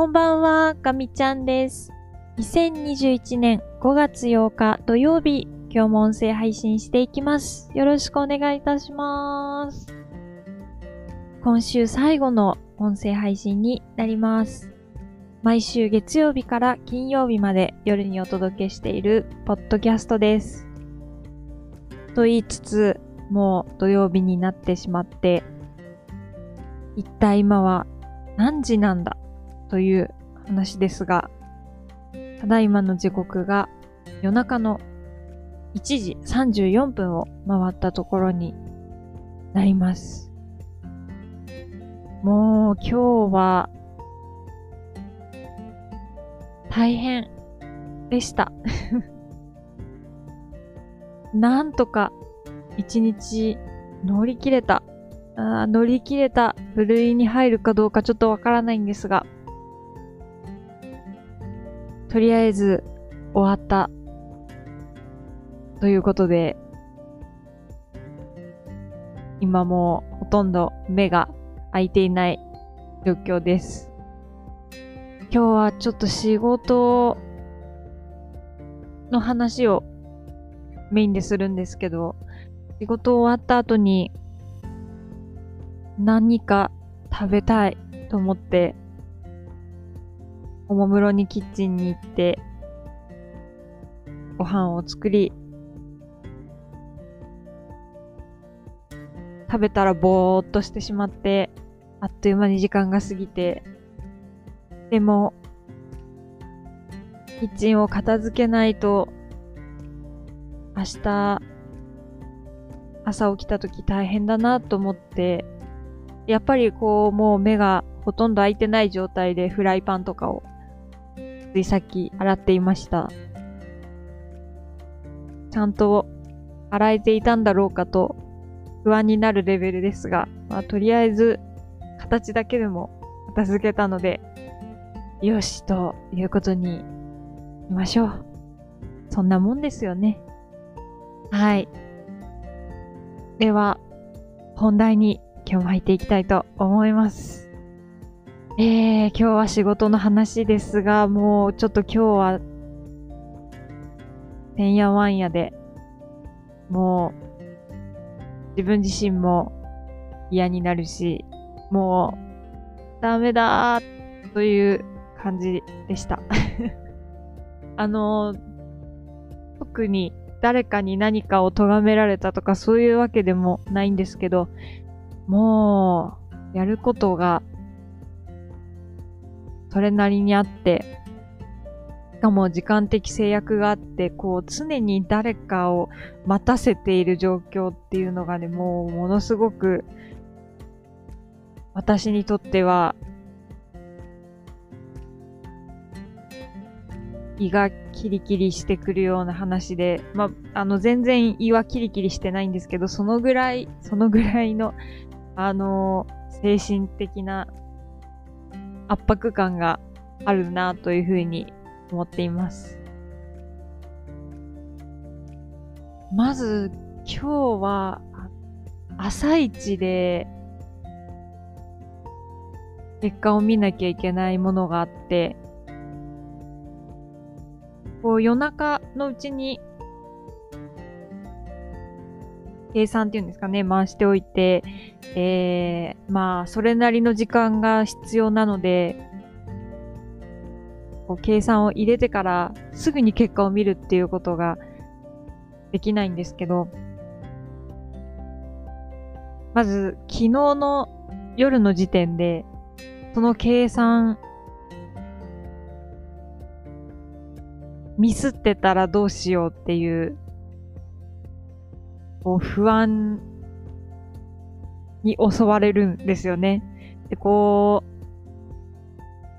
こんばんは、かみちゃんです。2021年5月8日土曜日、今日も音声配信していきます。よろしくお願いいたします。今週最後の音声配信になります。毎週月曜日から金曜日まで夜にお届けしているポッドキャストです。と言いつつ、もう土曜日になってしまって、一体今は何時なんだ？という話ですが、ただいまの時刻が夜中の1時34分を回ったところになります。もう今日は大変でした。なんとか一日乗り切れた。あ乗り切れた部類に入るかどうかちょっとわからないんですが、とりあえず終わった。ということで、今もほとんど目が開いていない状況です。今日はちょっと仕事の話をメインでするんですけど、仕事終わった後に何か食べたいと思って、おもむろにキッチンに行って、ご飯を作り、食べたらぼーっとしてしまって、あっという間に時間が過ぎて、でも、キッチンを片付けないと、明日、朝起きた時大変だなと思って、やっぱりこう、もう目がほとんど開いてない状態でフライパンとかを、ついさっき洗っていました。ちゃんと洗えていたんだろうかと不安になるレベルですが、まあ、とりあえず形だけでも片付けたので、よし、ということにしましょう。そんなもんですよね。はい。では、本題に今日も入っていきたいと思います。えー、今日は仕事の話ですが、もうちょっと今日は、てんやわんやで、もう、自分自身も嫌になるし、もう、ダメだーという感じでした。あの、特に誰かに何かを咎められたとかそういうわけでもないんですけど、もう、やることが、それなりにあって、しかも時間的制約があって、こう、常に誰かを待たせている状況っていうのがね、もう、ものすごく、私にとっては、胃がキリキリしてくるような話で、まあ、あの、全然胃はキリキリしてないんですけど、そのぐらい、そのぐらいの、あの、精神的な圧迫感があるなというふうに思っています。まず、今日は、朝一で、結果を見なきゃいけないものがあって、こう夜中のうちに、計算っていうんですかね、回しておいて、えー、まあ、それなりの時間が必要なので、こう計算を入れてからすぐに結果を見るっていうことができないんですけど、まず、昨日の夜の時点で、その計算、ミスってたらどうしようっていう、こう不安に襲われるんですよね。で、こう、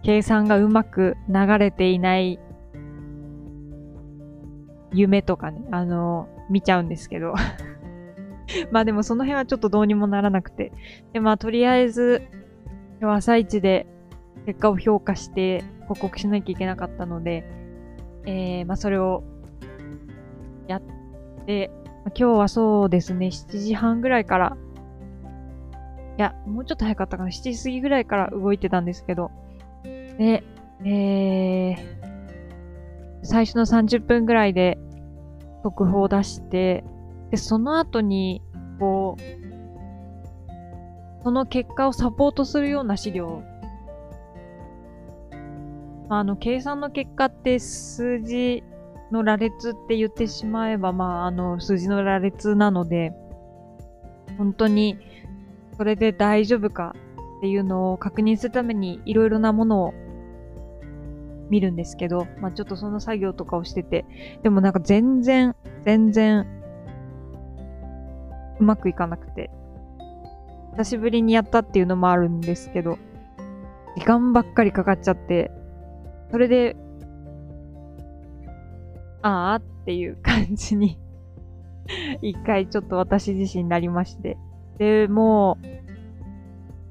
計算がうまく流れていない夢とかね、あの、見ちゃうんですけど。まあでもその辺はちょっとどうにもならなくて。で、まあとりあえず、今日朝一で結果を評価して報告しなきゃいけなかったので、えー、まあそれをやって、今日はそうですね、7時半ぐらいから、いや、もうちょっと早かったかな、7時過ぎぐらいから動いてたんですけど、で、えー、最初の30分ぐらいで速報を出して、で、その後に、こう、その結果をサポートするような資料。あの、計算の結果って数字の羅列って言ってしまえば、まあ、あの、数字の羅列なので、本当に、それで大丈夫かっていうのを確認するためにいろいろなものを見るんですけど、まあちょっとその作業とかをしてて、でもなんか全然、全然、うまくいかなくて、久しぶりにやったっていうのもあるんですけど、時間ばっかりかかっちゃって、それで、ああっていう感じに 一回ちょっと私自身になりまして。で、も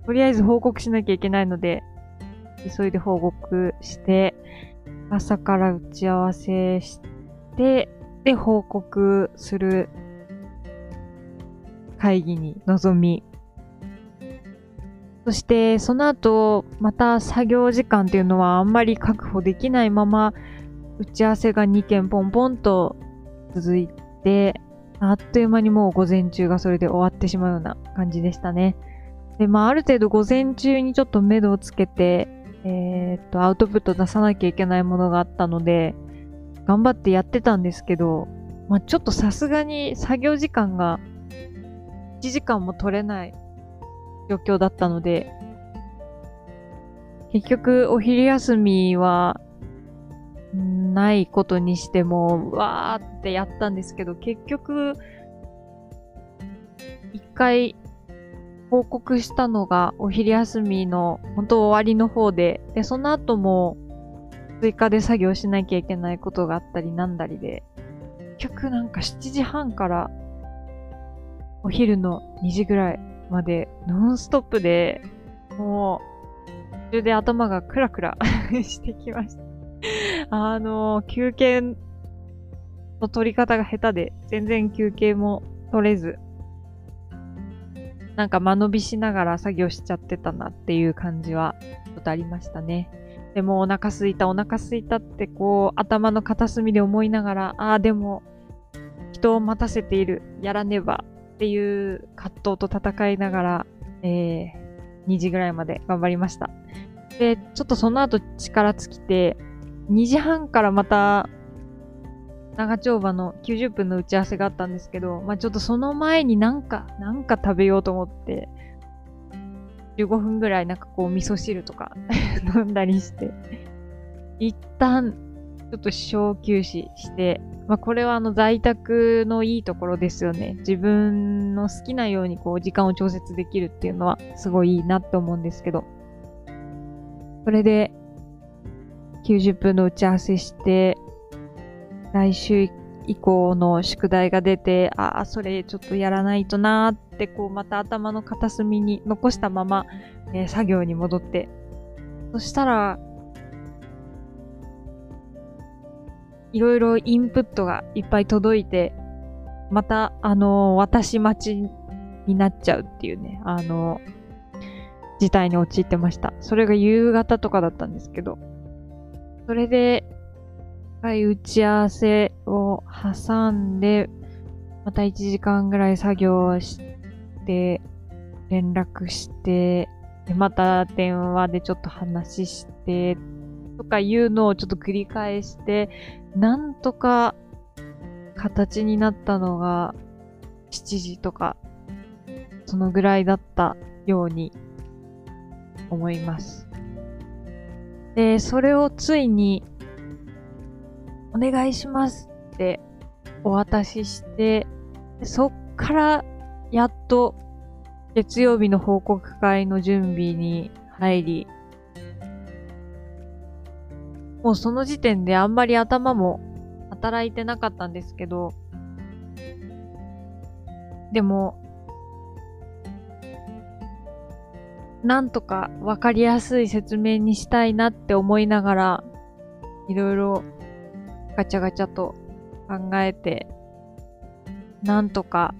う、とりあえず報告しなきゃいけないので、急いで報告して、朝から打ち合わせして、で、報告する会議に臨み、そして、その後、また作業時間っていうのはあんまり確保できないまま、打ち合わせが2件ポンポンと続いて、あっという間にもう午前中がそれで終わってしまうような感じでしたね。で、まあある程度午前中にちょっと目処をつけて、えー、っと、アウトプット出さなきゃいけないものがあったので、頑張ってやってたんですけど、まあちょっとさすがに作業時間が1時間も取れない状況だったので、結局お昼休みはないことにしても、わーってやったんですけど、結局、一回報告したのがお昼休みの本当終わりの方で、で、その後も追加で作業しなきゃいけないことがあったりなんだりで、結局なんか7時半からお昼の2時ぐらいまでノンストップで、もう、途中で頭がクラクラ してきました。あの、休憩の取り方が下手で、全然休憩も取れず、なんか間延びしながら作業しちゃってたなっていう感じはちょっとありましたね。でもお腹すいたお腹すいたってこう頭の片隅で思いながら、ああでも人を待たせている、やらねばっていう葛藤と戦いながら、えー、2時ぐらいまで頑張りました。で、ちょっとその後力尽きて、2時半からまた長丁場の90分の打ち合わせがあったんですけど、まあちょっとその前になんか、なんか食べようと思って、15分ぐらいなんかこう味噌汁とか 飲んだりして、一旦ちょっと小休止して、まあこれはあの在宅のいいところですよね。自分の好きなようにこう時間を調節できるっていうのはすごいいいなって思うんですけど。それで90分の打ち合わせして、来週以降の宿題が出て、ああ、それちょっとやらないとなーって、こう、また頭の片隅に残したまま、えー、作業に戻って。そしたら、いろいろインプットがいっぱい届いて、また、あのー、私待ちになっちゃうっていうね、あのー、事態に陥ってました。それが夕方とかだったんですけど、それで、回打ち合わせを挟んで、また1時間ぐらい作業して、連絡して、で、また電話でちょっと話して、とかいうのをちょっと繰り返して、なんとか形になったのが7時とか、そのぐらいだったように思います。で、それをついにお願いしますってお渡しして、そっからやっと月曜日の報告会の準備に入り、もうその時点であんまり頭も働いてなかったんですけど、でも、なんとかわかりやすい説明にしたいなって思いながら、いろいろガチャガチャと考えて、なんとか、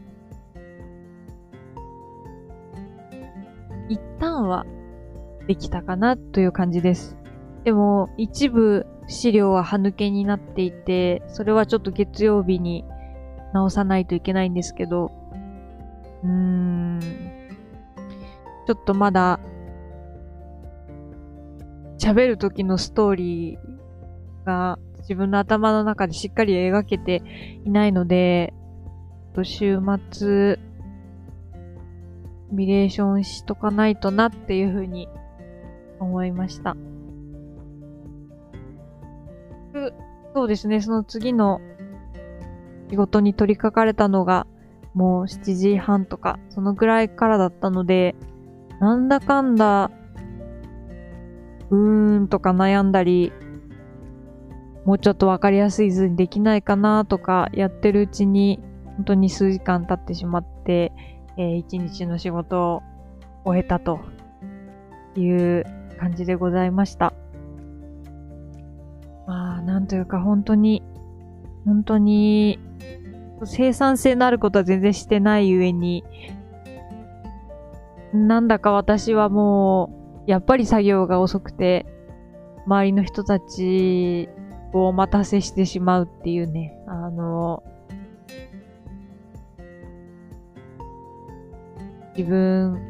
一旦はできたかなという感じです。でも、一部資料は歯抜けになっていて、それはちょっと月曜日に直さないといけないんですけど、うーん、ちょっとまだ、喋る時のストーリーが自分の頭の中でしっかり描けていないので、週末、ミレーションしとかないとなっていうふうに思いました。そうですね、その次の仕事に取り掛かれたのがもう7時半とか、そのぐらいからだったので、なんだかんだ、うーんとか悩んだり、もうちょっとわかりやすい図にできないかなとかやってるうちに、本当に数時間経ってしまって、えー、一日の仕事を終えたという感じでございました。まあ、なんというか本当に、本当に生産性のあることは全然してない上に、なんだか私はもう、やっぱり作業が遅くて、周りの人たちをお待たせしてしまうっていうね、あの、自分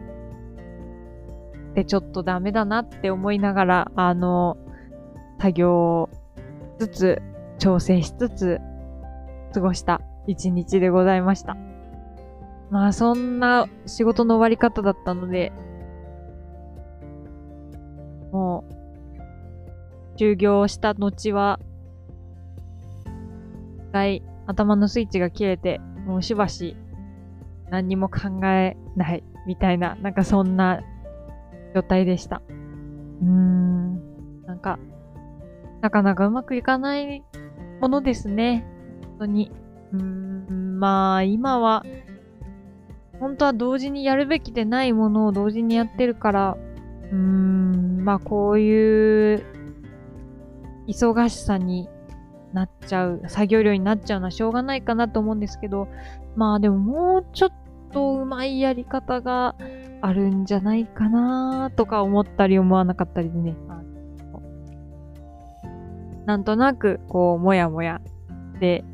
でちょっとダメだなって思いながら、あの、作業つつ、調整しつつ、過ごした一日でございました。まあそんな仕事の終わり方だったので、もう、終業した後は、一回頭のスイッチが切れて、もうしばし何にも考えないみたいな、なんかそんな状態でした。うーん、なんか、なかなかうまくいかないものですね。本当に。うーん、まあ、今は、本当は同時にやるべきでないものを同時にやってるから、うーん、まあこういう忙しさになっちゃう、作業量になっちゃうのはしょうがないかなと思うんですけど、まあでももうちょっとうまいやり方があるんじゃないかなとか思ったり思わなかったりでね。なんとなく、こう、もやもやで、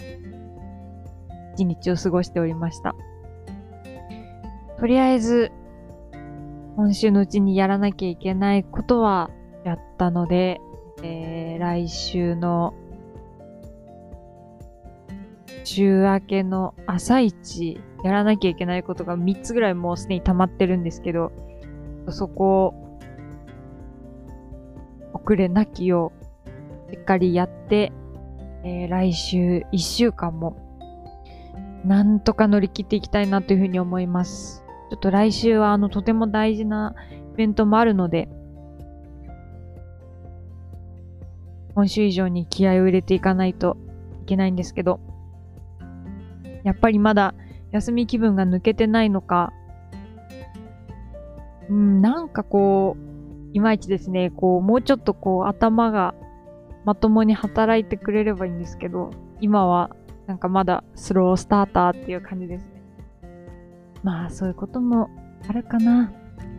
一日を過ごしておりました。とりあえず、今週のうちにやらなきゃいけないことはやったので、えー、来週の週明けの朝一やらなきゃいけないことが3つぐらいもうすでに溜まってるんですけど、そこを遅れなきようしっかりやって、えー、来週1週間もなんとか乗り切っていきたいなというふうに思います。ちょっと来週はあのとても大事なイベントもあるので、今週以上に気合を入れていかないといけないんですけど、やっぱりまだ休み気分が抜けてないのか、うん、なんかこう、いまいちですね、こう、もうちょっとこう、頭がまともに働いてくれればいいんですけど、今はなんかまだスロースターターっていう感じです。まあ、そういうこともあるかな。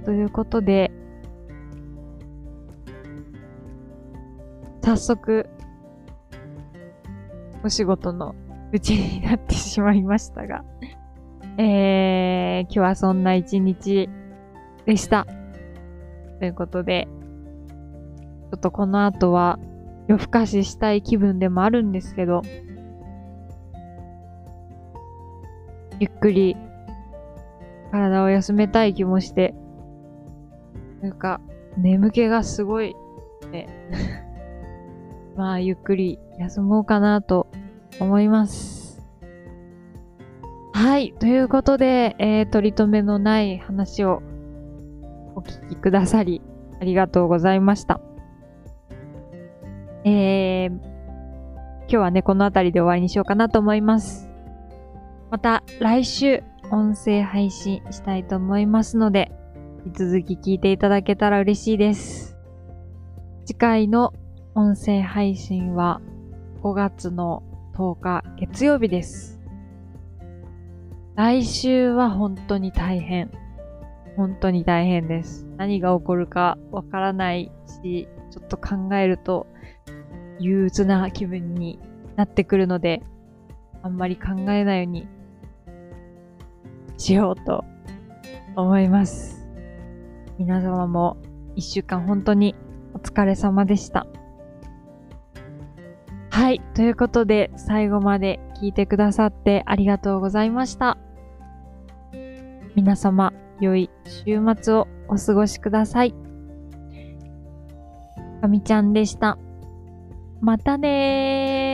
ということで、早速、お仕事のうちになってしまいましたが、えー、今日はそんな一日でした。ということで、ちょっとこの後は夜更かししたい気分でもあるんですけど、ゆっくり体を休めたい気もして、なんか眠気がすごいね。まあゆっくり休もうかなと思います。はい。ということで、えー、取り留めのない話をお聞きくださり、ありがとうございました。えー、今日はね、この辺りで終わりにしようかなと思います。また来週音声配信したいと思いますので、引き続き聞いていただけたら嬉しいです。次回の音声配信は5月の10日月曜日です。来週は本当に大変。本当に大変です。何が起こるかわからないし、ちょっと考えると憂鬱な気分になってくるので、あんまり考えないようにしようと思います。皆様も一週間本当にお疲れ様でした。はい。ということで、最後まで聞いてくださってありがとうございました。皆様、良い週末をお過ごしください。かみちゃんでした。またねー。